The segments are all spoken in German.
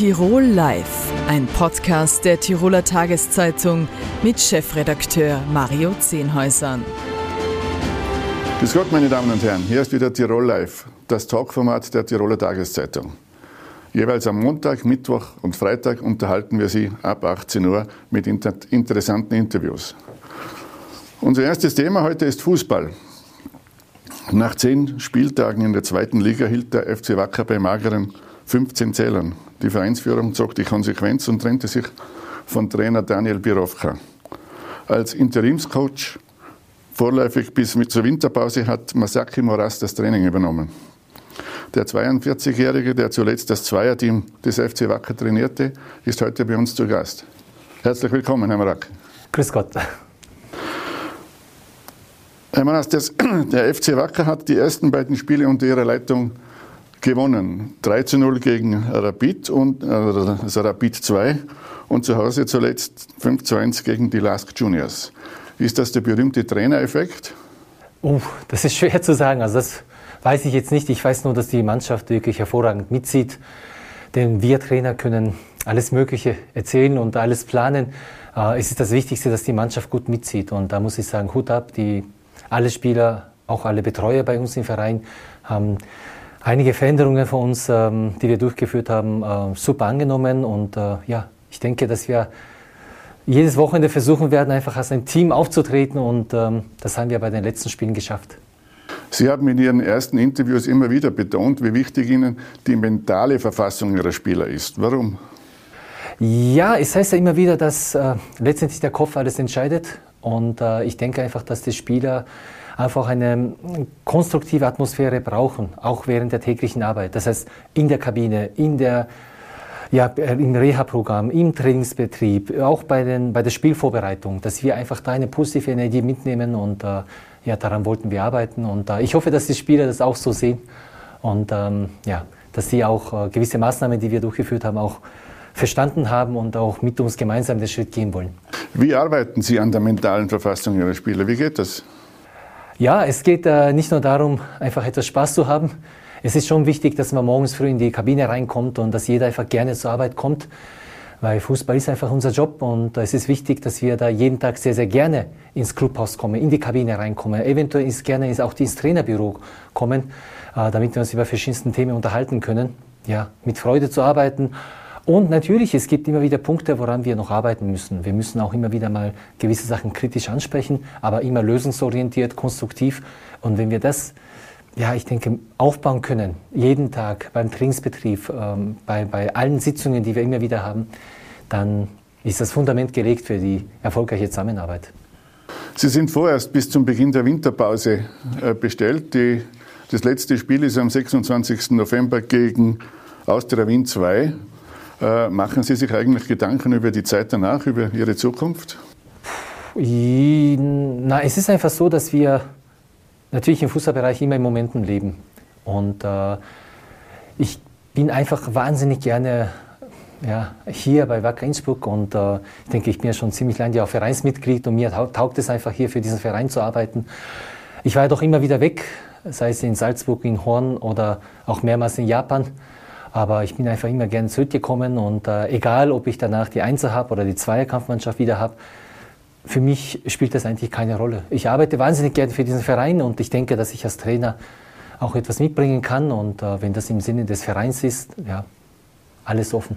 Tirol Live, ein Podcast der Tiroler Tageszeitung mit Chefredakteur Mario Zehnhäusern. Grüß Gott, meine Damen und Herren, hier ist wieder Tirol Live, das Talkformat der Tiroler Tageszeitung. Jeweils am Montag, Mittwoch und Freitag unterhalten wir Sie ab 18 Uhr mit inter interessanten Interviews. Unser erstes Thema heute ist Fußball. Nach zehn Spieltagen in der zweiten Liga hielt der FC Wacker bei mageren 15 Zählern. Die Vereinsführung zog die Konsequenz und trennte sich von Trainer Daniel Birovka. Als Interimscoach vorläufig bis zur Winterpause hat Masaki Moras das Training übernommen. Der 42-Jährige, der zuletzt das Zweierteam des FC Wacker trainierte, ist heute bei uns zu Gast. Herzlich willkommen, Herr Marak. Grüß Gott. Herr Manas, der FC Wacker hat die ersten beiden Spiele unter ihrer Leitung gewonnen. 3 zu 0 gegen Rapid und also Rapid 2 und zu Hause zuletzt 5 zu 1 gegen die Lask Juniors. Ist das der berühmte Trainereffekt? Uh, das ist schwer zu sagen. Also das weiß ich jetzt nicht. Ich weiß nur, dass die Mannschaft wirklich hervorragend mitzieht. Denn wir Trainer können alles Mögliche erzählen und alles planen. Äh, es ist das Wichtigste, dass die Mannschaft gut mitzieht. Und da muss ich sagen, Hut ab, die alle Spieler, auch alle Betreuer bei uns im Verein haben einige Veränderungen von uns, ähm, die wir durchgeführt haben, äh, super angenommen. Und äh, ja, ich denke, dass wir jedes Wochenende versuchen werden, einfach als ein Team aufzutreten. Und ähm, das haben wir bei den letzten Spielen geschafft. Sie haben in Ihren ersten Interviews immer wieder betont, wie wichtig Ihnen die mentale Verfassung Ihrer Spieler ist. Warum? Ja, es heißt ja immer wieder, dass äh, letztendlich der Kopf alles entscheidet. Und äh, ich denke einfach, dass die Spieler einfach eine konstruktive Atmosphäre brauchen, auch während der täglichen Arbeit. Das heißt, in der Kabine, in der, ja, im Reha-Programm, im Trainingsbetrieb, auch bei, den, bei der Spielvorbereitung, dass wir einfach da eine positive Energie mitnehmen und äh, ja, daran wollten wir arbeiten. Und äh, ich hoffe, dass die Spieler das auch so sehen und ähm, ja, dass sie auch äh, gewisse Maßnahmen, die wir durchgeführt haben, auch verstanden haben und auch mit uns gemeinsam den Schritt gehen wollen. Wie arbeiten Sie an der mentalen Verfassung Ihrer Spieler? Wie geht das? Ja, es geht äh, nicht nur darum, einfach etwas Spaß zu haben. Es ist schon wichtig, dass man morgens früh in die Kabine reinkommt und dass jeder einfach gerne zur Arbeit kommt, weil Fußball ist einfach unser Job und es ist wichtig, dass wir da jeden Tag sehr, sehr gerne ins Clubhaus kommen, in die Kabine reinkommen, eventuell ist gerne auch ins Trainerbüro kommen, äh, damit wir uns über verschiedensten Themen unterhalten können. Ja, mit Freude zu arbeiten und natürlich, es gibt immer wieder Punkte, woran wir noch arbeiten müssen. Wir müssen auch immer wieder mal gewisse Sachen kritisch ansprechen, aber immer lösungsorientiert, konstruktiv. Und wenn wir das, ja, ich denke, aufbauen können, jeden Tag beim Trainingsbetrieb, ähm, bei, bei allen Sitzungen, die wir immer wieder haben, dann ist das Fundament gelegt für die erfolgreiche Zusammenarbeit. Sie sind vorerst bis zum Beginn der Winterpause äh, bestellt. Die, das letzte Spiel ist am 26. November gegen Austria Wien 2. Äh, machen Sie sich eigentlich Gedanken über die Zeit danach, über Ihre Zukunft? Na, es ist einfach so, dass wir natürlich im Fußballbereich immer im Momenten leben. Und äh, ich bin einfach wahnsinnig gerne ja, hier bei Wacker Innsbruck und äh, ich denke, ich bin ja schon ziemlich lange auch Vereinsmitglied und mir taugt es einfach hier für diesen Verein zu arbeiten. Ich war ja doch immer wieder weg, sei es in Salzburg, in Horn oder auch mehrmals in Japan. Aber ich bin einfach immer gerne zurückgekommen und äh, egal, ob ich danach die Einzel habe oder die Zweierkampfmannschaft wieder habe, für mich spielt das eigentlich keine Rolle. Ich arbeite wahnsinnig gerne für diesen Verein und ich denke, dass ich als Trainer auch etwas mitbringen kann und äh, wenn das im Sinne des Vereins ist, ja, alles offen.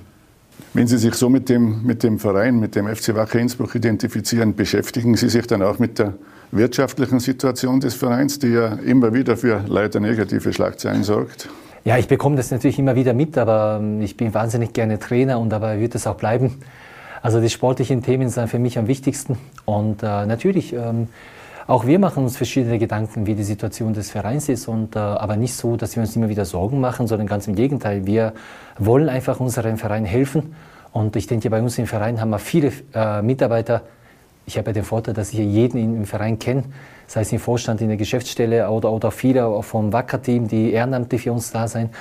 Wenn Sie sich so mit dem, mit dem Verein, mit dem FC Wacker Innsbruck identifizieren, beschäftigen Sie sich dann auch mit der wirtschaftlichen Situation des Vereins, die ja immer wieder für leider negative Schlagzeilen sorgt? Ja, ich bekomme das natürlich immer wieder mit, aber ähm, ich bin wahnsinnig gerne Trainer und dabei wird es auch bleiben. Also die sportlichen Themen sind für mich am wichtigsten. Und äh, natürlich, ähm, auch wir machen uns verschiedene Gedanken, wie die Situation des Vereins ist, und, äh, aber nicht so, dass wir uns immer wieder Sorgen machen, sondern ganz im Gegenteil. Wir wollen einfach unserem Verein helfen. Und ich denke, bei uns im Verein haben wir viele äh, Mitarbeiter. Ich habe ja den Vorteil, dass ich jeden im Verein kenne sei es im Vorstand, in der Geschäftsstelle oder, oder viele vom Wacker-Team, die ehrenamtlich für uns da sind.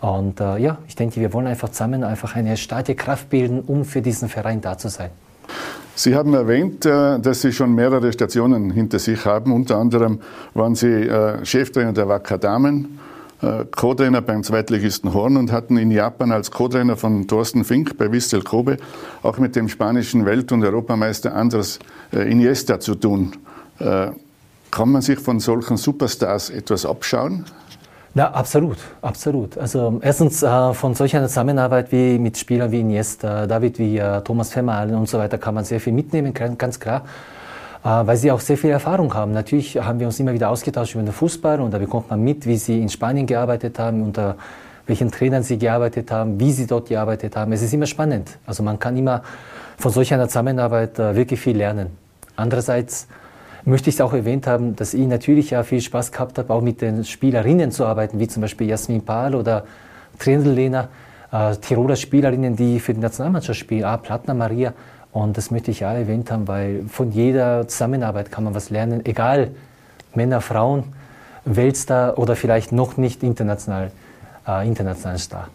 Und äh, ja, ich denke, wir wollen einfach zusammen einfach eine starke Kraft bilden, um für diesen Verein da zu sein. Sie haben erwähnt, äh, dass Sie schon mehrere Stationen hinter sich haben. Unter anderem waren Sie äh, Cheftrainer der Wacker Damen, Co-Trainer beim Zweitligisten Horn und hatten in Japan als Co-Trainer von Thorsten Fink bei Vissel Kobe auch mit dem spanischen Welt- und Europameister Andres äh, Iniesta zu tun. Äh, kann man sich von solchen Superstars etwas abschauen? Ja, absolut, absolut. Also erstens äh, von einer Zusammenarbeit wie mit Spielern wie Iniesta, David wie äh, Thomas Vermahlen und so weiter kann man sehr viel mitnehmen, ganz klar, äh, weil sie auch sehr viel Erfahrung haben. Natürlich haben wir uns immer wieder ausgetauscht über den Fußball und da bekommt man mit, wie sie in Spanien gearbeitet haben, unter welchen Trainern sie gearbeitet haben, wie sie dort gearbeitet haben. Es ist immer spannend. Also man kann immer von solch einer Zusammenarbeit äh, wirklich viel lernen. Andererseits möchte ich auch erwähnt haben, dass ich natürlich ja viel Spaß gehabt habe, auch mit den Spielerinnen zu arbeiten, wie zum Beispiel Jasmin Pahl oder Trendl-Lena, äh, Tiroler Spielerinnen, die für die Nationalmannschaft spielen, ah, Plattner Maria. Und das möchte ich auch erwähnt haben, weil von jeder Zusammenarbeit kann man was lernen, egal Männer, Frauen, Weltstar oder vielleicht noch nicht international, äh, international Star.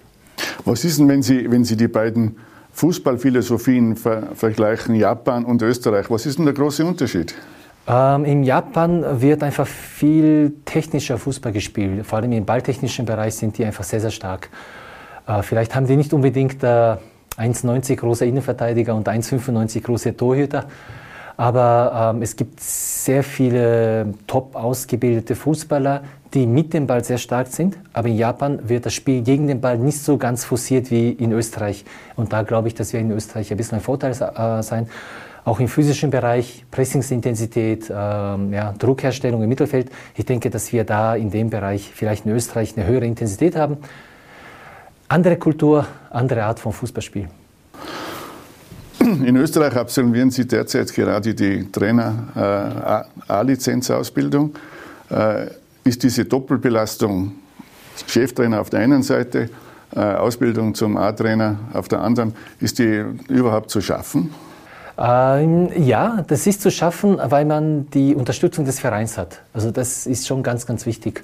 Was ist denn, wenn Sie, wenn Sie die beiden Fußballphilosophien ver vergleichen, Japan und Österreich? Was ist denn der große Unterschied? Ähm, in Japan wird einfach viel technischer Fußball gespielt. Vor allem im balltechnischen Bereich sind die einfach sehr, sehr stark. Äh, vielleicht haben die nicht unbedingt äh, 1,90 große Innenverteidiger und 1,95 große Torhüter. Aber ähm, es gibt sehr viele top ausgebildete Fußballer, die mit dem Ball sehr stark sind. Aber in Japan wird das Spiel gegen den Ball nicht so ganz forciert wie in Österreich. Und da glaube ich, dass wir in Österreich ein bisschen ein Vorteil äh, sein auch im physischen Bereich, Pressingsintensität, ähm, ja, Druckherstellung im Mittelfeld. Ich denke, dass wir da in dem Bereich vielleicht in Österreich eine höhere Intensität haben. Andere Kultur, andere Art von Fußballspiel. In Österreich absolvieren Sie derzeit gerade die Trainer-A-Lizenzausbildung. Äh, ist diese Doppelbelastung Cheftrainer auf der einen Seite, äh, Ausbildung zum A-Trainer auf der anderen, ist die überhaupt zu schaffen? Ähm, ja, das ist zu schaffen, weil man die Unterstützung des Vereins hat. Also das ist schon ganz, ganz wichtig.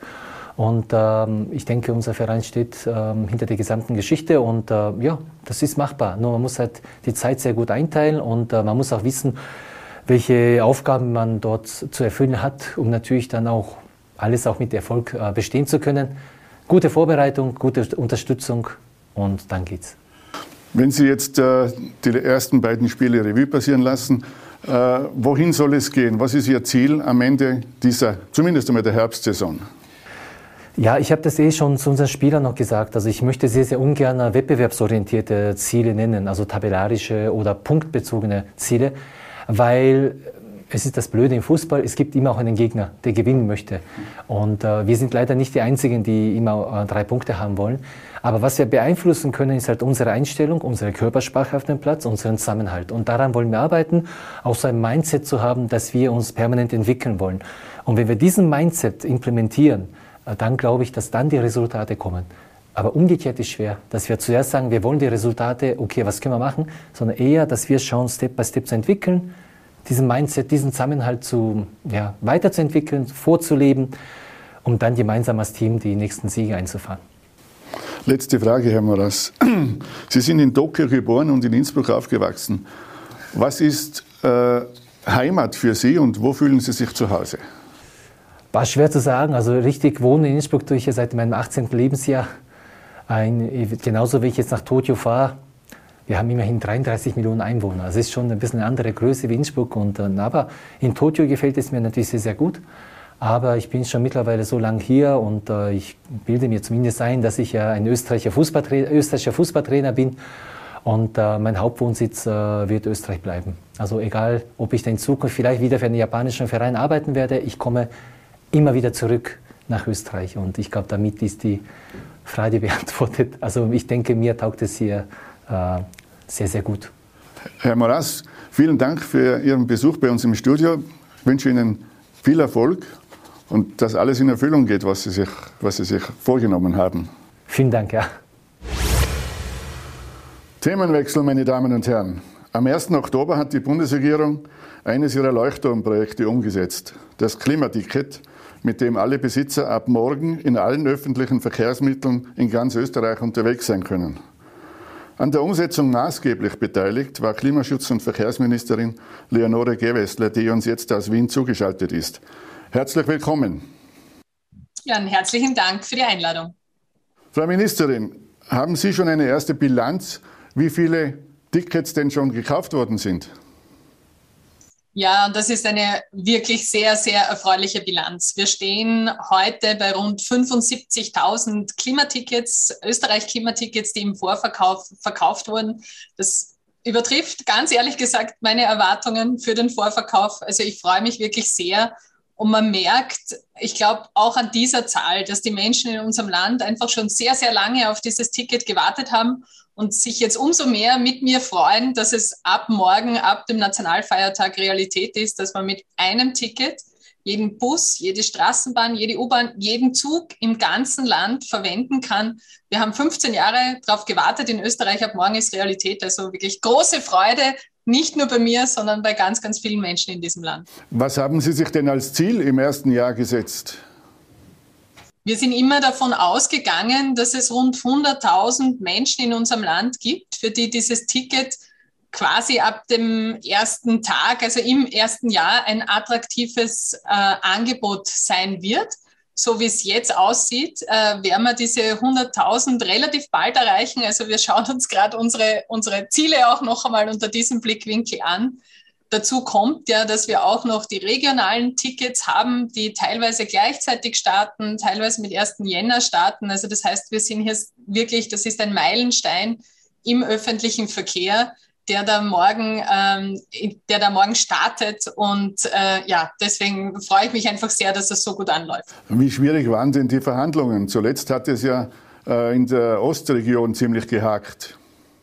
Und ähm, ich denke, unser Verein steht ähm, hinter der gesamten Geschichte und äh, ja, das ist machbar. Nur man muss halt die Zeit sehr gut einteilen und äh, man muss auch wissen, welche Aufgaben man dort zu erfüllen hat, um natürlich dann auch alles auch mit Erfolg äh, bestehen zu können. Gute Vorbereitung, gute Unterstützung und dann geht's. Wenn Sie jetzt äh, die ersten beiden Spiele Revue passieren lassen, äh, wohin soll es gehen? Was ist Ihr Ziel am Ende dieser, zumindest einmal der Herbstsaison? Ja, ich habe das eh schon zu unseren Spielern noch gesagt. Also ich möchte sehr, sehr ungern wettbewerbsorientierte Ziele nennen, also tabellarische oder punktbezogene Ziele, weil es ist das Blöde im Fußball, es gibt immer auch einen Gegner, der gewinnen möchte. Und äh, wir sind leider nicht die Einzigen, die immer äh, drei Punkte haben wollen. Aber was wir beeinflussen können, ist halt unsere Einstellung, unsere Körpersprache auf dem Platz, unseren Zusammenhalt. Und daran wollen wir arbeiten, auch so ein Mindset zu haben, dass wir uns permanent entwickeln wollen. Und wenn wir diesen Mindset implementieren, dann glaube ich, dass dann die Resultate kommen. Aber umgekehrt ist schwer, dass wir zuerst sagen, wir wollen die Resultate, okay, was können wir machen, sondern eher, dass wir schauen, Step by Step zu entwickeln, diesen Mindset, diesen Zusammenhalt zu, ja, weiterzuentwickeln, vorzuleben, um dann gemeinsam als Team die nächsten Siege einzufahren. Letzte Frage, Herr Moras. Sie sind in Tokio geboren und in Innsbruck aufgewachsen. Was ist äh, Heimat für Sie und wo fühlen Sie sich zu Hause? War schwer zu sagen. Also richtig wohnen in Innsbruck tue ich ja seit meinem 18. Lebensjahr. Ein, genauso wie ich jetzt nach Tokio fahre, wir haben immerhin 33 Millionen Einwohner. Das ist schon ein bisschen eine andere Größe wie Innsbruck. Und, äh, aber in Tokio gefällt es mir natürlich sehr, sehr gut. Aber ich bin schon mittlerweile so lange hier und äh, ich bilde mir zumindest ein, dass ich ja ein österreichischer Fußballtrainer, österreichischer Fußballtrainer bin. Und äh, mein Hauptwohnsitz äh, wird Österreich bleiben. Also egal, ob ich in Zukunft vielleicht wieder für einen japanischen Verein arbeiten werde, ich komme immer wieder zurück nach Österreich. Und ich glaube, damit ist die Frage beantwortet. Also ich denke, mir taugt es hier äh, sehr, sehr gut. Herr Moras, vielen Dank für Ihren Besuch bei uns im Studio. Ich wünsche Ihnen viel Erfolg und dass alles in Erfüllung geht, was Sie sich, was Sie sich vorgenommen haben. Vielen Dank, ja. Themenwechsel, meine Damen und Herren. Am 1. Oktober hat die Bundesregierung eines ihrer Leuchtturmprojekte umgesetzt, das Klimaticket, mit dem alle Besitzer ab morgen in allen öffentlichen Verkehrsmitteln in ganz Österreich unterwegs sein können. An der Umsetzung maßgeblich beteiligt war Klimaschutz- und Verkehrsministerin Leonore Gewessler, die uns jetzt aus Wien zugeschaltet ist. Herzlich willkommen. Ja, einen herzlichen Dank für die Einladung. Frau Ministerin, haben Sie schon eine erste Bilanz, wie viele Tickets denn schon gekauft worden sind? Ja, das ist eine wirklich sehr, sehr erfreuliche Bilanz. Wir stehen heute bei rund 75.000 Klimatickets, Österreich-Klimatickets, die im Vorverkauf verkauft wurden. Das übertrifft ganz ehrlich gesagt meine Erwartungen für den Vorverkauf. Also ich freue mich wirklich sehr. Und man merkt, ich glaube auch an dieser Zahl, dass die Menschen in unserem Land einfach schon sehr, sehr lange auf dieses Ticket gewartet haben und sich jetzt umso mehr mit mir freuen, dass es ab morgen, ab dem Nationalfeiertag Realität ist, dass man mit einem Ticket jeden Bus, jede Straßenbahn, jede U-Bahn, jeden Zug im ganzen Land verwenden kann. Wir haben 15 Jahre darauf gewartet. In Österreich ab morgen ist Realität. Also wirklich große Freude, nicht nur bei mir, sondern bei ganz, ganz vielen Menschen in diesem Land. Was haben Sie sich denn als Ziel im ersten Jahr gesetzt? Wir sind immer davon ausgegangen, dass es rund 100.000 Menschen in unserem Land gibt, für die dieses Ticket quasi ab dem ersten Tag, also im ersten Jahr, ein attraktives äh, Angebot sein wird. So wie es jetzt aussieht, äh, werden wir diese 100.000 relativ bald erreichen. Also wir schauen uns gerade unsere, unsere Ziele auch noch einmal unter diesem Blickwinkel an. Dazu kommt ja, dass wir auch noch die regionalen Tickets haben, die teilweise gleichzeitig starten, teilweise mit 1. Jänner starten. Also das heißt, wir sind hier wirklich, das ist ein Meilenstein im öffentlichen Verkehr, der da morgen, ähm, der da morgen startet. Und äh, ja, deswegen freue ich mich einfach sehr, dass das so gut anläuft. Wie schwierig waren denn die Verhandlungen? Zuletzt hat es ja äh, in der Ostregion ziemlich gehakt.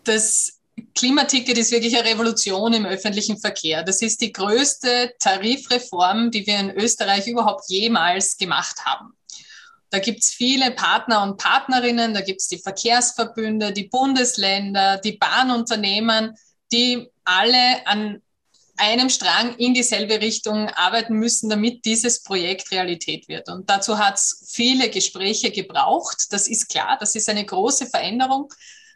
Das Klimaticket ist wirklich eine Revolution im öffentlichen Verkehr. Das ist die größte Tarifreform, die wir in Österreich überhaupt jemals gemacht haben. Da gibt es viele Partner und Partnerinnen, da gibt es die Verkehrsverbünde, die Bundesländer, die Bahnunternehmen, die alle an einem Strang in dieselbe Richtung arbeiten müssen, damit dieses Projekt Realität wird. Und dazu hat es viele Gespräche gebraucht. Das ist klar, das ist eine große Veränderung.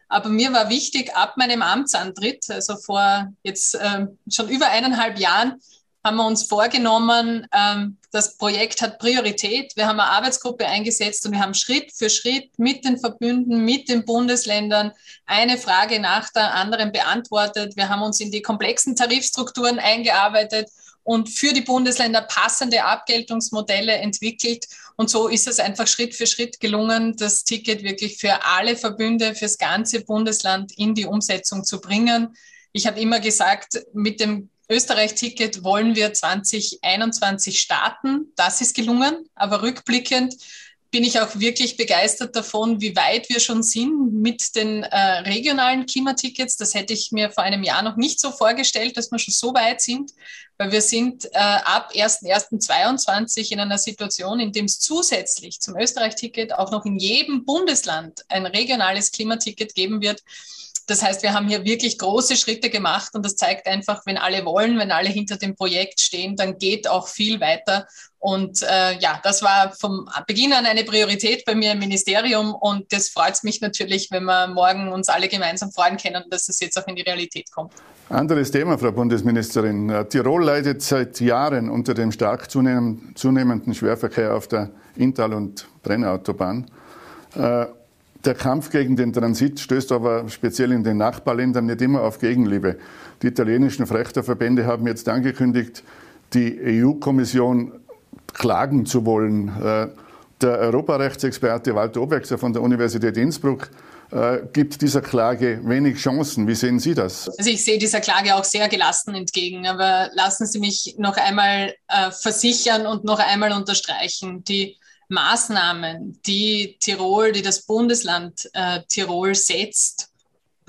Aber mir war wichtig, ab meinem Amtsantritt, also vor jetzt äh, schon über eineinhalb Jahren, haben wir uns vorgenommen, ähm, das Projekt hat Priorität. Wir haben eine Arbeitsgruppe eingesetzt und wir haben Schritt für Schritt mit den Verbünden, mit den Bundesländern eine Frage nach der anderen beantwortet. Wir haben uns in die komplexen Tarifstrukturen eingearbeitet und für die Bundesländer passende Abgeltungsmodelle entwickelt. Und so ist es einfach Schritt für Schritt gelungen, das Ticket wirklich für alle Verbünde, fürs ganze Bundesland in die Umsetzung zu bringen. Ich habe immer gesagt, mit dem Österreich-Ticket wollen wir 2021 starten. Das ist gelungen, aber rückblickend bin ich auch wirklich begeistert davon, wie weit wir schon sind mit den äh, regionalen Klimatickets. Das hätte ich mir vor einem Jahr noch nicht so vorgestellt, dass wir schon so weit sind, weil wir sind äh, ab 1.1.22 in einer Situation, in dem es zusätzlich zum Österreich-Ticket auch noch in jedem Bundesland ein regionales Klimaticket geben wird. Das heißt, wir haben hier wirklich große Schritte gemacht und das zeigt einfach, wenn alle wollen, wenn alle hinter dem Projekt stehen, dann geht auch viel weiter. Und äh, ja, das war vom Beginn an eine Priorität bei mir im Ministerium und das freut mich natürlich, wenn wir morgen uns alle gemeinsam freuen können, dass es jetzt auch in die Realität kommt. Anderes Thema, Frau Bundesministerin. Tirol leidet seit Jahren unter dem stark zunehmenden Schwerverkehr auf der Inntal- und Brennautobahn. Äh, der Kampf gegen den Transit stößt aber speziell in den Nachbarländern nicht immer auf Gegenliebe. Die italienischen Frechterverbände haben jetzt angekündigt, die EU-Kommission klagen zu wollen. Äh, der Europarechtsexperte Walter Obergser von der Universität Innsbruck äh, gibt dieser Klage wenig Chancen. Wie sehen Sie das? Also ich sehe dieser Klage auch sehr gelassen entgegen. Aber lassen Sie mich noch einmal äh, versichern und noch einmal unterstreichen. Die Maßnahmen, die Tirol, die das Bundesland äh, Tirol setzt,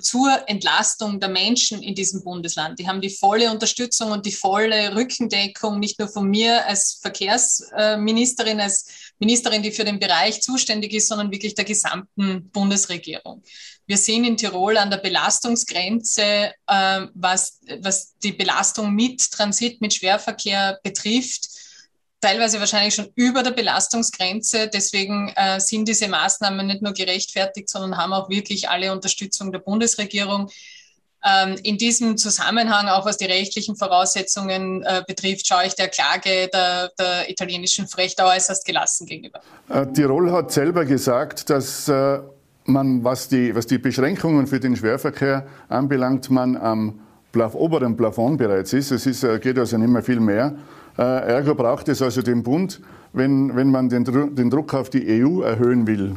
zur Entlastung der Menschen in diesem Bundesland. Die haben die volle Unterstützung und die volle Rückendeckung, nicht nur von mir als Verkehrsministerin, als Ministerin, die für den Bereich zuständig ist, sondern wirklich der gesamten Bundesregierung. Wir sind in Tirol an der Belastungsgrenze, äh, was, was die Belastung mit Transit, mit Schwerverkehr betrifft teilweise wahrscheinlich schon über der Belastungsgrenze. Deswegen äh, sind diese Maßnahmen nicht nur gerechtfertigt, sondern haben auch wirklich alle Unterstützung der Bundesregierung. Ähm, in diesem Zusammenhang, auch was die rechtlichen Voraussetzungen äh, betrifft, schaue ich der Klage der, der italienischen Frechter äußerst gelassen gegenüber. Äh, Tirol hat selber gesagt, dass äh, man, was die, was die Beschränkungen für den Schwerverkehr anbelangt, man am oberen Plafond bereits ist. Es ist, äh, geht also nicht mehr viel mehr. Äh, ergo braucht es also den Bund, wenn, wenn man den, den Druck auf die EU erhöhen will.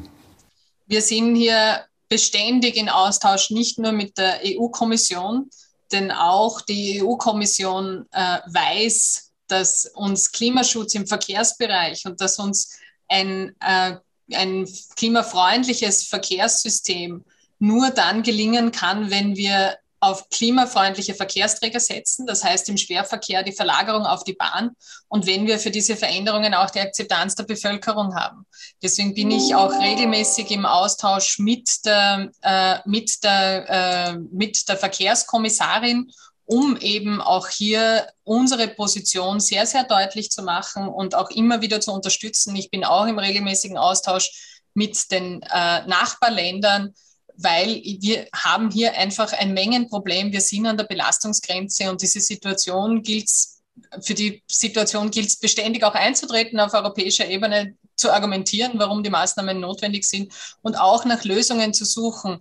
Wir sind hier beständig in Austausch, nicht nur mit der EU-Kommission, denn auch die EU-Kommission äh, weiß, dass uns Klimaschutz im Verkehrsbereich und dass uns ein, äh, ein klimafreundliches Verkehrssystem nur dann gelingen kann, wenn wir auf klimafreundliche Verkehrsträger setzen, das heißt im Schwerverkehr die Verlagerung auf die Bahn und wenn wir für diese Veränderungen auch die Akzeptanz der Bevölkerung haben. Deswegen bin ich auch regelmäßig im Austausch mit der, äh, mit der, äh, mit der Verkehrskommissarin, um eben auch hier unsere Position sehr, sehr deutlich zu machen und auch immer wieder zu unterstützen. Ich bin auch im regelmäßigen Austausch mit den äh, Nachbarländern, weil wir haben hier einfach ein Mengenproblem. Wir sind an der Belastungsgrenze und diese Situation gilt für die Situation gilt es beständig auch einzutreten auf europäischer Ebene, zu argumentieren, warum die Maßnahmen notwendig sind und auch nach Lösungen zu suchen.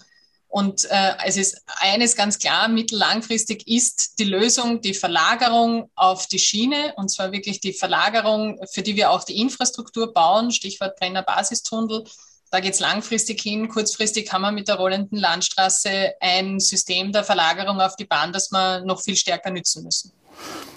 Und äh, es ist eines ganz klar, mittellangfristig ist die Lösung die Verlagerung auf die Schiene, und zwar wirklich die Verlagerung, für die wir auch die Infrastruktur bauen, Stichwort Brenner Basistunnel, da geht es langfristig hin. Kurzfristig haben wir mit der rollenden Landstraße ein System der Verlagerung auf die Bahn, das wir noch viel stärker nützen müssen.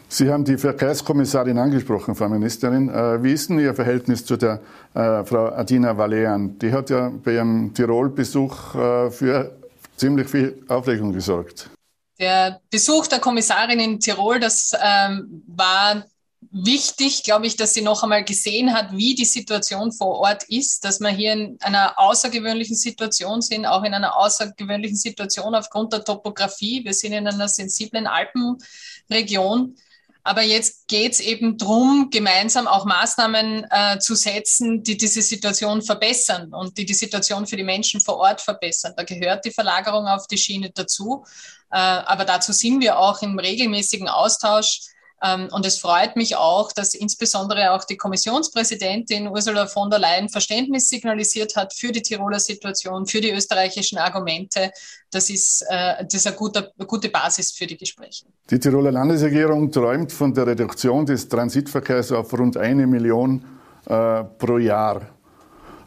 Sie haben die Verkehrskommissarin angesprochen, Frau Ministerin. Äh, wie ist denn Ihr Verhältnis zu der äh, Frau Adina Valean? Die hat ja bei Ihrem Tirol-Besuch äh, für ziemlich viel Aufregung gesorgt. Der Besuch der Kommissarin in Tirol, das ähm, war wichtig, glaube ich, dass sie noch einmal gesehen hat, wie die Situation vor Ort ist, dass wir hier in einer außergewöhnlichen Situation sind, auch in einer außergewöhnlichen Situation aufgrund der Topografie. Wir sind in einer sensiblen Alpenregion. Aber jetzt geht es eben darum, gemeinsam auch Maßnahmen äh, zu setzen, die diese Situation verbessern und die die Situation für die Menschen vor Ort verbessern. Da gehört die Verlagerung auf die Schiene dazu. Äh, aber dazu sind wir auch im regelmäßigen Austausch und es freut mich auch, dass insbesondere auch die Kommissionspräsidentin Ursula von der Leyen Verständnis signalisiert hat für die Tiroler Situation, für die österreichischen Argumente. Das ist, äh, das ist eine gute, eine gute Basis für die Gespräche. Die Tiroler Landesregierung träumt von der Reduktion des Transitverkehrs auf rund eine Million äh, pro Jahr.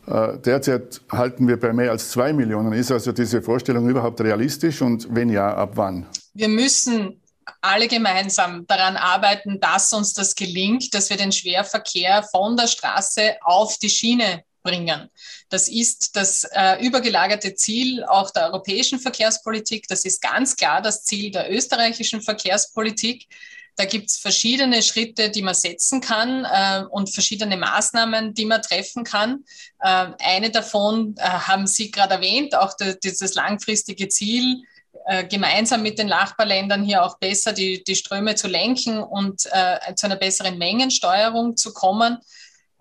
Äh, derzeit halten wir bei mehr als zwei Millionen. Ist also diese Vorstellung überhaupt realistisch und wenn ja, ab wann? Wir müssen alle gemeinsam daran arbeiten, dass uns das gelingt, dass wir den Schwerverkehr von der Straße auf die Schiene bringen. Das ist das äh, übergelagerte Ziel auch der europäischen Verkehrspolitik. Das ist ganz klar das Ziel der österreichischen Verkehrspolitik. Da gibt es verschiedene Schritte, die man setzen kann äh, und verschiedene Maßnahmen, die man treffen kann. Äh, eine davon äh, haben Sie gerade erwähnt, auch de, dieses langfristige Ziel, äh, gemeinsam mit den Nachbarländern hier auch besser die, die Ströme zu lenken und äh, zu einer besseren Mengensteuerung zu kommen.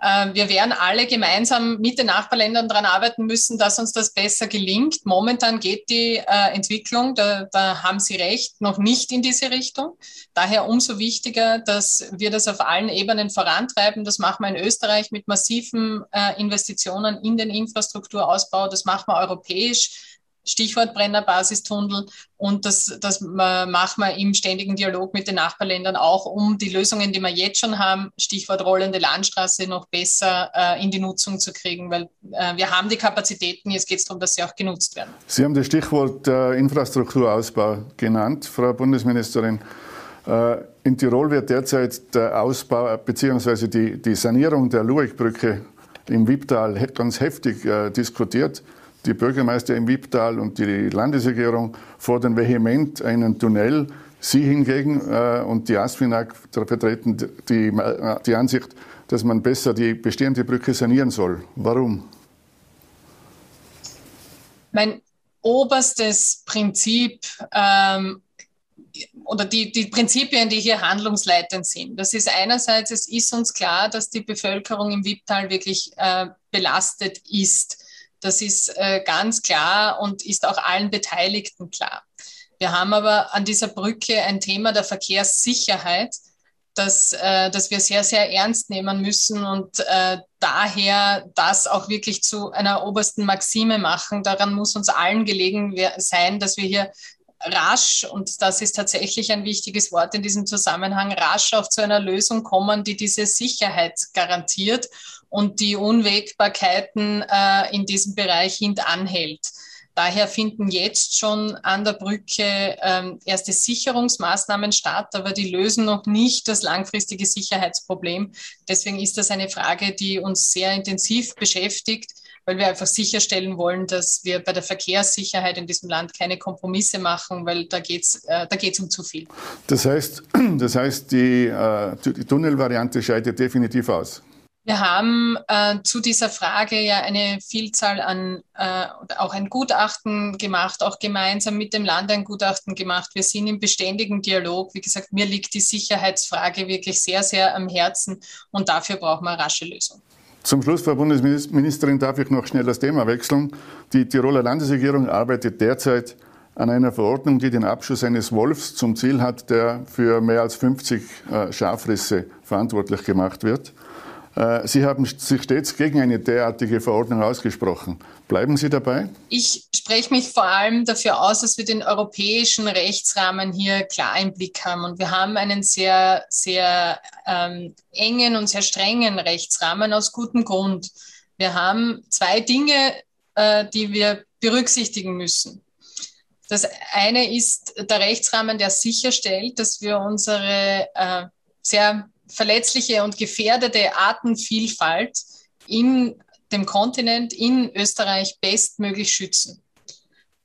Äh, wir werden alle gemeinsam mit den Nachbarländern daran arbeiten müssen, dass uns das besser gelingt. Momentan geht die äh, Entwicklung, da, da haben Sie recht, noch nicht in diese Richtung. Daher umso wichtiger, dass wir das auf allen Ebenen vorantreiben. Das machen wir in Österreich mit massiven äh, Investitionen in den Infrastrukturausbau. Das machen wir europäisch Stichwort Brennerbasistunnel. Und das, das machen wir im ständigen Dialog mit den Nachbarländern auch, um die Lösungen, die wir jetzt schon haben, Stichwort rollende Landstraße, noch besser äh, in die Nutzung zu kriegen, weil äh, wir haben die Kapazitäten, jetzt geht es darum, dass sie auch genutzt werden. Sie haben das Stichwort äh, Infrastrukturausbau genannt, Frau Bundesministerin. Äh, in Tirol wird derzeit der Ausbau bzw. Die, die Sanierung der Lueckbrücke im Wipptal ganz heftig äh, diskutiert. Die Bürgermeister im Wipptal und die Landesregierung fordern vehement einen Tunnel. Sie hingegen äh, und die ASFINAG vertreten die, äh, die Ansicht, dass man besser die bestehende Brücke sanieren soll. Warum? Mein oberstes Prinzip ähm, oder die, die Prinzipien, die hier handlungsleitend sind. Das ist einerseits, es ist uns klar, dass die Bevölkerung im Wipptal wirklich äh, belastet ist. Das ist äh, ganz klar und ist auch allen Beteiligten klar. Wir haben aber an dieser Brücke ein Thema der Verkehrssicherheit, dass, äh, dass wir sehr, sehr ernst nehmen müssen und äh, daher das auch wirklich zu einer obersten Maxime machen. Daran muss uns allen gelegen sein, dass wir hier rasch, und das ist tatsächlich ein wichtiges Wort in diesem Zusammenhang, rasch auch zu einer Lösung kommen, die diese Sicherheit garantiert und die Unwägbarkeiten äh, in diesem Bereich hintanhält. Daher finden jetzt schon an der Brücke ähm, erste Sicherungsmaßnahmen statt, aber die lösen noch nicht das langfristige Sicherheitsproblem. Deswegen ist das eine Frage, die uns sehr intensiv beschäftigt, weil wir einfach sicherstellen wollen, dass wir bei der Verkehrssicherheit in diesem Land keine Kompromisse machen, weil da geht es äh, da geht's um zu viel. Das heißt, das heißt die, äh, die Tunnelvariante scheidet definitiv aus. Wir haben äh, zu dieser Frage ja eine Vielzahl an, äh, auch ein Gutachten gemacht, auch gemeinsam mit dem Land ein Gutachten gemacht. Wir sind im beständigen Dialog. Wie gesagt, mir liegt die Sicherheitsfrage wirklich sehr, sehr am Herzen und dafür brauchen wir rasche Lösungen. Zum Schluss, Frau Bundesministerin, darf ich noch schnell das Thema wechseln. Die Tiroler Landesregierung arbeitet derzeit an einer Verordnung, die den Abschuss eines Wolfs zum Ziel hat, der für mehr als 50 äh, Schafrisse verantwortlich gemacht wird. Äh, Sie haben sich stets gegen eine derartige Verordnung ausgesprochen. Bleiben Sie dabei? Ich spreche mich vor allem dafür aus, dass wir den europäischen Rechtsrahmen hier klar im Blick haben. Und wir haben einen sehr, sehr ähm, engen und sehr strengen Rechtsrahmen aus gutem Grund. Wir haben zwei Dinge, äh, die wir berücksichtigen müssen. Das eine ist der Rechtsrahmen, der sicherstellt, dass wir unsere äh, sehr verletzliche und gefährdete Artenvielfalt in dem Kontinent, in Österreich bestmöglich schützen.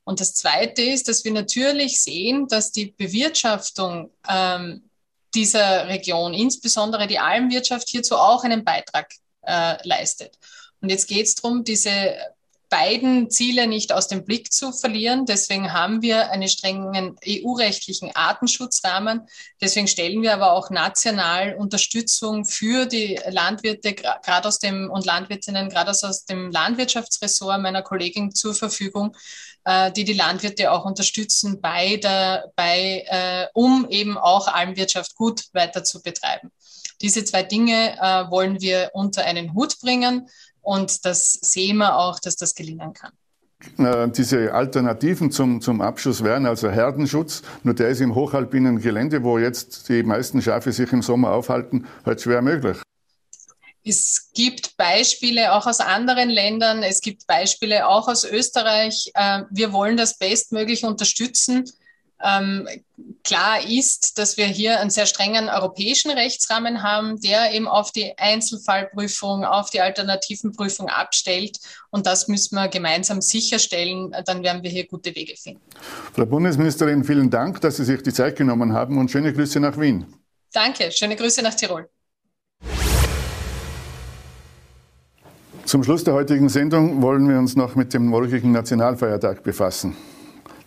Und das Zweite ist, dass wir natürlich sehen, dass die Bewirtschaftung ähm, dieser Region, insbesondere die Almwirtschaft, hierzu auch einen Beitrag äh, leistet. Und jetzt geht es darum, diese beiden Ziele nicht aus dem Blick zu verlieren. Deswegen haben wir einen strengen EU-rechtlichen Artenschutzrahmen. Deswegen stellen wir aber auch national Unterstützung für die Landwirte, gerade aus dem und Landwirtinnen, gerade aus dem Landwirtschaftsressort meiner Kollegin zur Verfügung, äh, die die Landwirte auch unterstützen bei der, bei, äh, um eben auch Almwirtschaft gut weiter zu betreiben. Diese zwei Dinge äh, wollen wir unter einen Hut bringen. Und das sehen wir auch, dass das gelingen kann. Äh, diese Alternativen zum, zum Abschuss wären also Herdenschutz, nur der ist im hochalpinen Gelände, wo jetzt die meisten Schafe sich im Sommer aufhalten, halt schwer möglich. Es gibt Beispiele auch aus anderen Ländern, es gibt Beispiele auch aus Österreich. Äh, wir wollen das bestmöglich unterstützen. Klar ist, dass wir hier einen sehr strengen europäischen Rechtsrahmen haben, der eben auf die Einzelfallprüfung, auf die Alternativenprüfung abstellt. Und das müssen wir gemeinsam sicherstellen. Dann werden wir hier gute Wege finden. Frau Bundesministerin, vielen Dank, dass Sie sich die Zeit genommen haben und schöne Grüße nach Wien. Danke, schöne Grüße nach Tirol. Zum Schluss der heutigen Sendung wollen wir uns noch mit dem morgigen Nationalfeiertag befassen.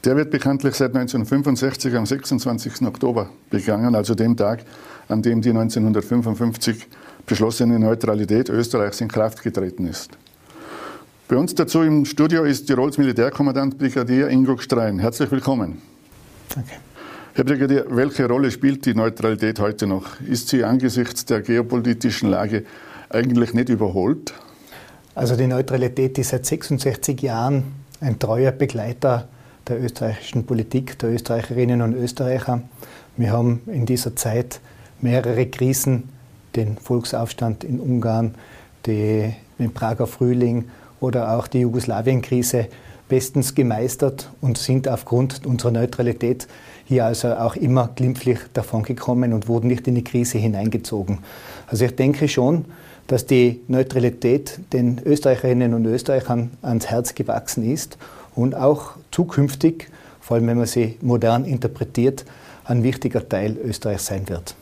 Der wird bekanntlich seit 1965 am 26. Oktober begangen, also dem Tag, an dem die 1955 beschlossene Neutralität Österreichs in Kraft getreten ist. Bei uns dazu im Studio ist Tirols Militärkommandant Brigadier Ingo Strein. Herzlich willkommen. Danke. Herr Brigadier, welche Rolle spielt die Neutralität heute noch? Ist sie angesichts der geopolitischen Lage eigentlich nicht überholt? Also die Neutralität ist seit 66 Jahren ein treuer Begleiter der österreichischen Politik, der Österreicherinnen und Österreicher. Wir haben in dieser Zeit mehrere Krisen, den Volksaufstand in Ungarn, die, den Prager Frühling oder auch die Jugoslawien-Krise bestens gemeistert und sind aufgrund unserer Neutralität hier also auch immer glimpflich davongekommen und wurden nicht in die Krise hineingezogen. Also ich denke schon, dass die Neutralität den Österreicherinnen und Österreichern ans Herz gewachsen ist und auch zukünftig, vor allem wenn man sie modern interpretiert, ein wichtiger Teil Österreichs sein wird.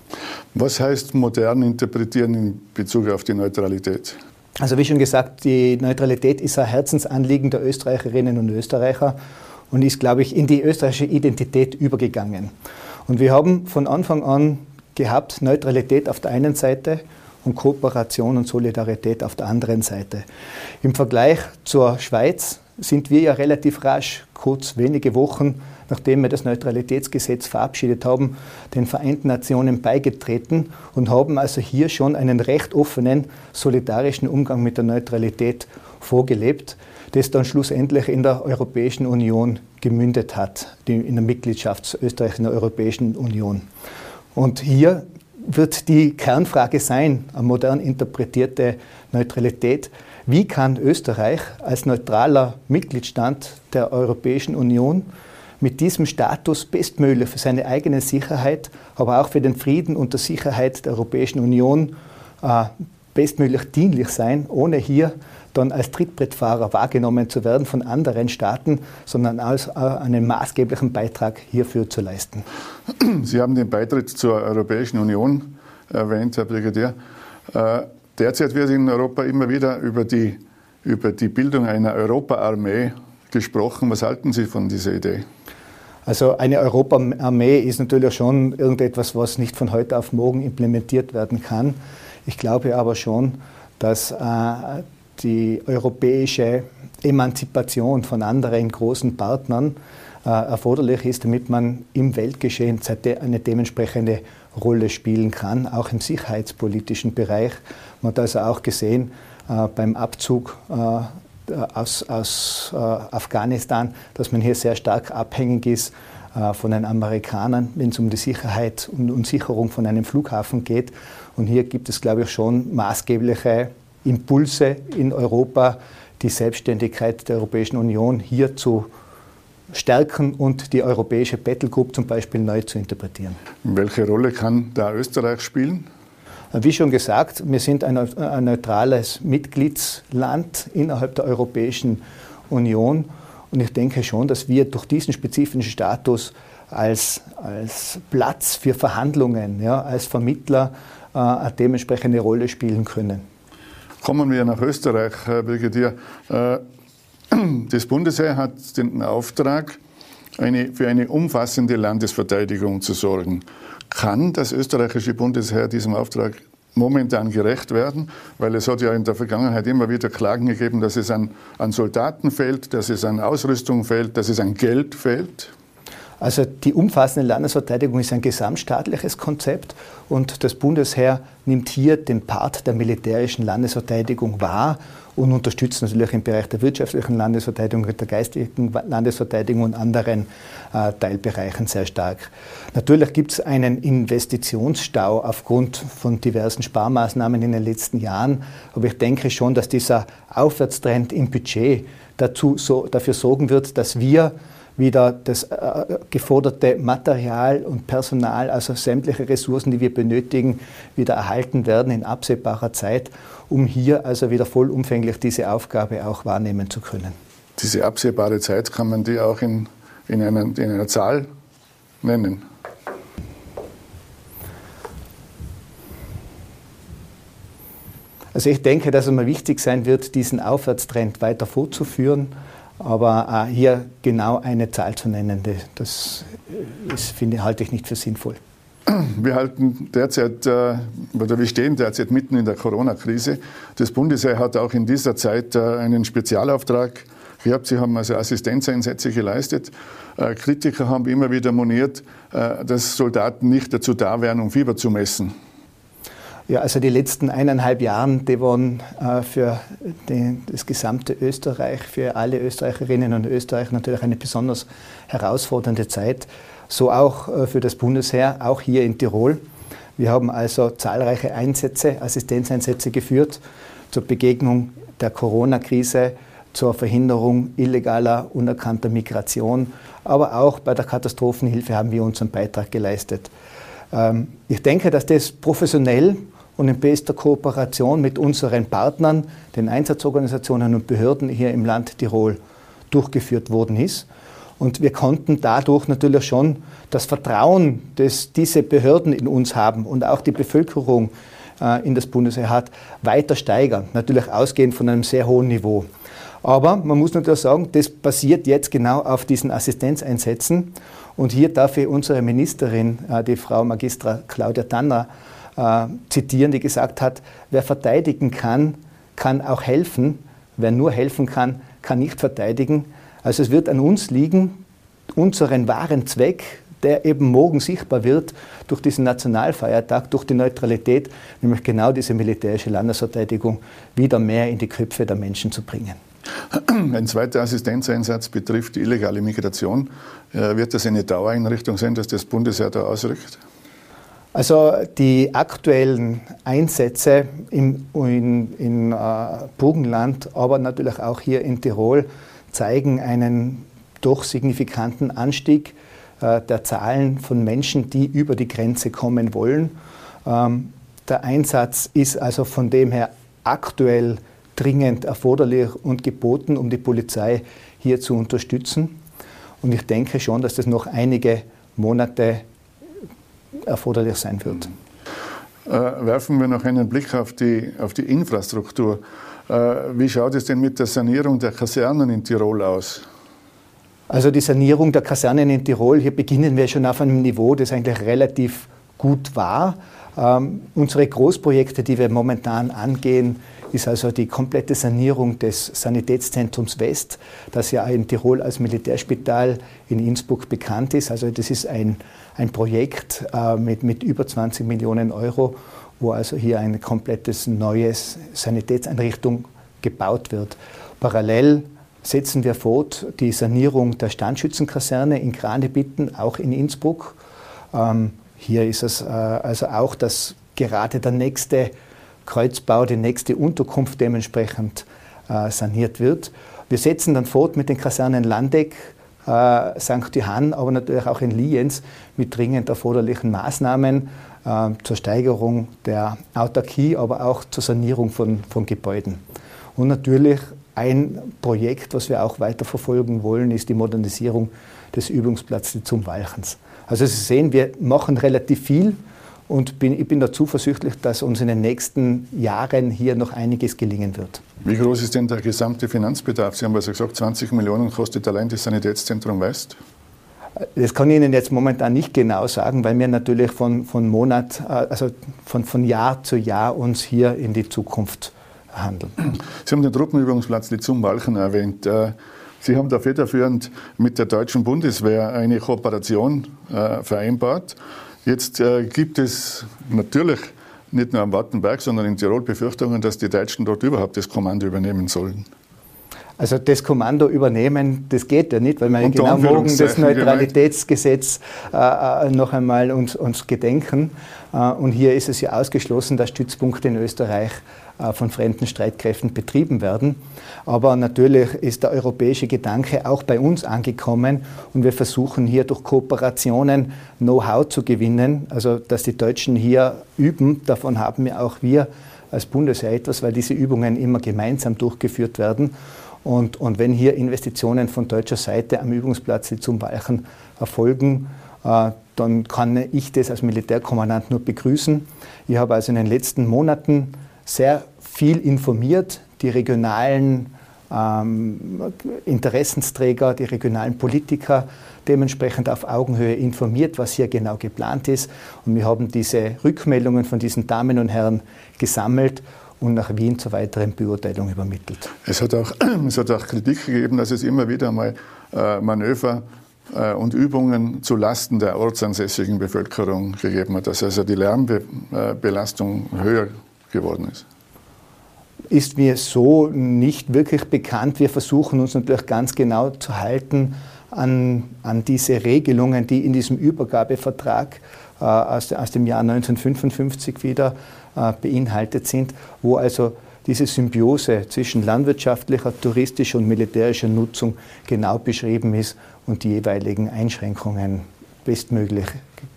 Was heißt modern interpretieren in Bezug auf die Neutralität? Also wie schon gesagt, die Neutralität ist ein Herzensanliegen der Österreicherinnen und Österreicher und ist, glaube ich, in die österreichische Identität übergegangen. Und wir haben von Anfang an gehabt Neutralität auf der einen Seite und Kooperation und Solidarität auf der anderen Seite. Im Vergleich zur Schweiz sind wir ja relativ rasch, kurz wenige Wochen nachdem wir das Neutralitätsgesetz verabschiedet haben, den Vereinten Nationen beigetreten und haben also hier schon einen recht offenen, solidarischen Umgang mit der Neutralität vorgelebt, das dann schlussendlich in der Europäischen Union gemündet hat, in der Mitgliedschaft Österreichs in der Europäischen Union. Und hier wird die Kernfrage sein, eine modern interpretierte Neutralität. Wie kann Österreich als neutraler Mitgliedstaat der Europäischen Union mit diesem Status bestmöglich für seine eigene Sicherheit, aber auch für den Frieden und die Sicherheit der Europäischen Union äh, bestmöglich dienlich sein, ohne hier dann als Trittbrettfahrer wahrgenommen zu werden von anderen Staaten, sondern als äh, einen maßgeblichen Beitrag hierfür zu leisten. Sie haben den Beitritt zur Europäischen Union erwähnt, Herr Brigadier. Derzeit wird in Europa immer wieder über die, über die Bildung einer Europaarmee gesprochen. Was halten Sie von dieser Idee? Also eine Europaarmee ist natürlich schon irgendetwas, was nicht von heute auf morgen implementiert werden kann. Ich glaube aber schon, dass äh, die europäische Emanzipation von anderen großen Partnern äh, erforderlich ist, damit man im Weltgeschehen eine dementsprechende Rolle spielen kann, auch im sicherheitspolitischen Bereich. Man hat also auch gesehen äh, beim Abzug äh, aus, aus äh, Afghanistan, dass man hier sehr stark abhängig ist von den Amerikanern, wenn es um die Sicherheit und, und Sicherung von einem Flughafen geht. Und hier gibt es, glaube ich, schon maßgebliche Impulse in Europa, die Selbstständigkeit der Europäischen Union hier zu stärken und die europäische Battlegroup zum Beispiel neu zu interpretieren. Welche Rolle kann da Österreich spielen? Wie schon gesagt, wir sind ein, ein neutrales Mitgliedsland innerhalb der Europäischen Union und ich denke schon, dass wir durch diesen spezifischen Status als, als Platz für Verhandlungen, ja, als Vermittler äh, eine dementsprechende Rolle spielen können. Kommen wir nach Österreich, Herr Brigadier. Äh, das Bundesheer hat den Auftrag, eine, für eine umfassende Landesverteidigung zu sorgen. Kann das österreichische Bundesheer diesem Auftrag momentan gerecht werden? Weil es hat ja in der Vergangenheit immer wieder Klagen gegeben, dass es an, an Soldaten fehlt, dass es an Ausrüstung fehlt, dass es an Geld fehlt. Also die umfassende Landesverteidigung ist ein gesamtstaatliches Konzept und das Bundesheer nimmt hier den Part der militärischen Landesverteidigung wahr und unterstützt natürlich im Bereich der wirtschaftlichen Landesverteidigung, der geistigen Landesverteidigung und anderen äh, Teilbereichen sehr stark. Natürlich gibt es einen Investitionsstau aufgrund von diversen Sparmaßnahmen in den letzten Jahren, aber ich denke schon, dass dieser Aufwärtstrend im Budget dazu so, dafür sorgen wird, dass wir wieder das äh, geforderte Material und Personal, also sämtliche Ressourcen, die wir benötigen, wieder erhalten werden in absehbarer Zeit, um hier also wieder vollumfänglich diese Aufgabe auch wahrnehmen zu können. Diese absehbare Zeit kann man die auch in, in, einer, in einer Zahl nennen? Also ich denke, dass es mal wichtig sein wird, diesen Aufwärtstrend weiter fortzuführen. Aber äh, hier genau eine Zahl zu nennen, das ist, finde, halte ich nicht für sinnvoll. Wir halten derzeit, äh, oder wir stehen derzeit mitten in der Corona-Krise. Das Bundesheer hat auch in dieser Zeit äh, einen Spezialauftrag gehabt. Sie haben also Assistenzeinsätze geleistet. Äh, Kritiker haben immer wieder moniert, dass Soldaten nicht dazu da wären, um Fieber zu messen. Ja, also die letzten eineinhalb Jahre, die waren äh, für die, das gesamte Österreich, für alle Österreicherinnen und Österreicher natürlich eine besonders herausfordernde Zeit. So auch äh, für das Bundesheer, auch hier in Tirol. Wir haben also zahlreiche Einsätze, Assistenzeinsätze geführt zur Begegnung der Corona-Krise, zur Verhinderung illegaler, unerkannter Migration, aber auch bei der Katastrophenhilfe haben wir unseren Beitrag geleistet. Ähm, ich denke, dass das professionell und in bester Kooperation mit unseren Partnern, den Einsatzorganisationen und Behörden hier im Land Tirol durchgeführt worden ist. Und wir konnten dadurch natürlich schon das Vertrauen, das diese Behörden in uns haben und auch die Bevölkerung äh, in das Bundesheer hat, weiter steigern. Natürlich ausgehend von einem sehr hohen Niveau. Aber man muss natürlich sagen, das basiert jetzt genau auf diesen Assistenzeinsätzen. Und hier darf ich unsere Ministerin, äh, die Frau Magistra Claudia Tanner, äh, zitieren, die gesagt hat, wer verteidigen kann, kann auch helfen. Wer nur helfen kann, kann nicht verteidigen. Also es wird an uns liegen, unseren wahren Zweck, der eben morgen sichtbar wird durch diesen Nationalfeiertag, durch die Neutralität, nämlich genau diese militärische Landesverteidigung wieder mehr in die Köpfe der Menschen zu bringen. Ein zweiter Assistenzeinsatz betrifft die illegale Migration. Äh, wird das eine Dauereinrichtung sein, dass das Bundesheer da ausrückt? Also die aktuellen Einsätze in, in, in äh, Burgenland, aber natürlich auch hier in Tirol zeigen einen doch signifikanten Anstieg äh, der Zahlen von Menschen, die über die Grenze kommen wollen. Ähm, der Einsatz ist also von dem her aktuell dringend erforderlich und geboten, um die Polizei hier zu unterstützen. Und ich denke schon, dass das noch einige Monate erforderlich sein wird. Äh, werfen wir noch einen Blick auf die, auf die Infrastruktur. Äh, wie schaut es denn mit der Sanierung der Kasernen in Tirol aus? Also die Sanierung der Kasernen in Tirol, hier beginnen wir schon auf einem Niveau, das eigentlich relativ gut war. Ähm, unsere Großprojekte, die wir momentan angehen, ist also die komplette Sanierung des Sanitätszentrums West, das ja in Tirol als Militärspital in Innsbruck bekannt ist. Also das ist ein, ein Projekt äh, mit, mit über 20 Millionen Euro, wo also hier eine komplettes neues Sanitätseinrichtung gebaut wird. Parallel setzen wir fort die Sanierung der Standschützenkaserne in Kranebitten, auch in Innsbruck. Ähm, hier ist es äh, also auch, dass gerade der nächste Kreuzbau, die nächste Unterkunft dementsprechend äh, saniert wird. Wir setzen dann fort mit den Kasernen Landeck, äh, St. Johann, aber natürlich auch in Lienz mit dringend erforderlichen Maßnahmen äh, zur Steigerung der Autarkie, aber auch zur Sanierung von, von Gebäuden. Und natürlich ein Projekt, was wir auch weiter verfolgen wollen, ist die Modernisierung des Übungsplatzes zum Walchens. Also Sie sehen, wir machen relativ viel und bin, ich bin da zuversichtlich, dass uns in den nächsten Jahren hier noch einiges gelingen wird. Wie groß ist denn der gesamte Finanzbedarf? Sie haben also gesagt, 20 Millionen kostet allein das Sanitätszentrum West. Das kann ich Ihnen jetzt momentan nicht genau sagen, weil wir natürlich von, von Monat, äh, also von, von Jahr zu Jahr uns hier in die Zukunft handeln. Sie haben den Truppenübungsplatz zum Walchen erwähnt. Äh, Sie haben da federführend mit der deutschen Bundeswehr eine Kooperation äh, vereinbart. Jetzt äh, gibt es natürlich nicht nur am Wattenberg, sondern in Tirol Befürchtungen, dass die Deutschen dort überhaupt das Kommando übernehmen sollen. Also das Kommando übernehmen, das geht ja nicht, weil wir genau morgen das Neutralitätsgesetz äh, äh, noch einmal uns, uns gedenken. Äh, und hier ist es ja ausgeschlossen, dass Stützpunkte in Österreich äh, von fremden Streitkräften betrieben werden. Aber natürlich ist der europäische Gedanke auch bei uns angekommen und wir versuchen hier durch Kooperationen Know-how zu gewinnen, also dass die Deutschen hier üben. Davon haben wir auch wir als Bundesheer etwas, weil diese Übungen immer gemeinsam durchgeführt werden. Und, und wenn hier Investitionen von deutscher Seite am Übungsplatz zum Walchen erfolgen, äh, dann kann ich das als Militärkommandant nur begrüßen. Ich habe also in den letzten Monaten sehr viel informiert, die regionalen ähm, Interessensträger, die regionalen Politiker dementsprechend auf Augenhöhe informiert, was hier genau geplant ist. Und wir haben diese Rückmeldungen von diesen Damen und Herren gesammelt und nach Wien zur weiteren Beurteilung übermittelt. Es hat auch, es hat auch Kritik gegeben, dass es immer wieder mal äh, Manöver äh, und Übungen zu Lasten der ortsansässigen Bevölkerung gegeben hat, dass also die Lärmbelastung höher geworden ist ist mir so nicht wirklich bekannt. Wir versuchen uns natürlich ganz genau zu halten an, an diese Regelungen, die in diesem Übergabevertrag äh, aus, aus, dem Jahr 1955 wieder äh, beinhaltet sind, wo also diese Symbiose zwischen landwirtschaftlicher, touristischer und militärischer Nutzung genau beschrieben ist und die jeweiligen Einschränkungen bestmöglich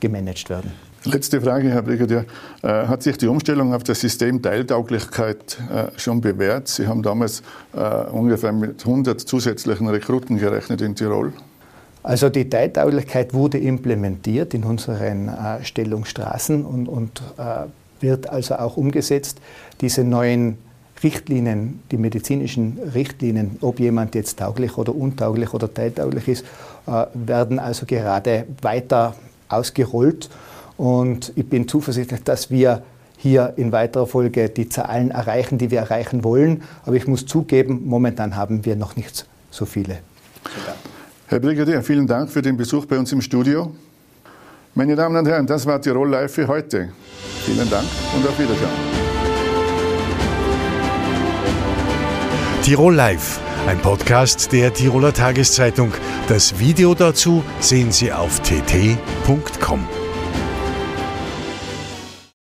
gemanagt werden. Letzte Frage, Herr Brigadier. Äh, hat sich die Umstellung auf das System Teiltauglichkeit äh, schon bewährt? Sie haben damals äh, ungefähr mit 100 zusätzlichen Rekruten gerechnet in Tirol. Also die Teiltauglichkeit wurde implementiert in unseren Stellungsstraßen und, und wird also auch umgesetzt. Diese neuen Richtlinien, die medizinischen Richtlinien, ob jemand jetzt tauglich oder untauglich oder teiltauglich ist, werden also gerade weiter ausgerollt. Und ich bin zuversichtlich, dass wir hier in weiterer Folge die Zahlen erreichen, die wir erreichen wollen. Aber ich muss zugeben, momentan haben wir noch nicht so viele. Herr Brigadier, vielen Dank für den Besuch bei uns im Studio. Meine Damen und Herren, das war Tirol Live für heute. Vielen Dank und auf Wiedersehen. Tirol Live, ein Podcast der Tiroler Tageszeitung. Das Video dazu sehen Sie auf tt.com.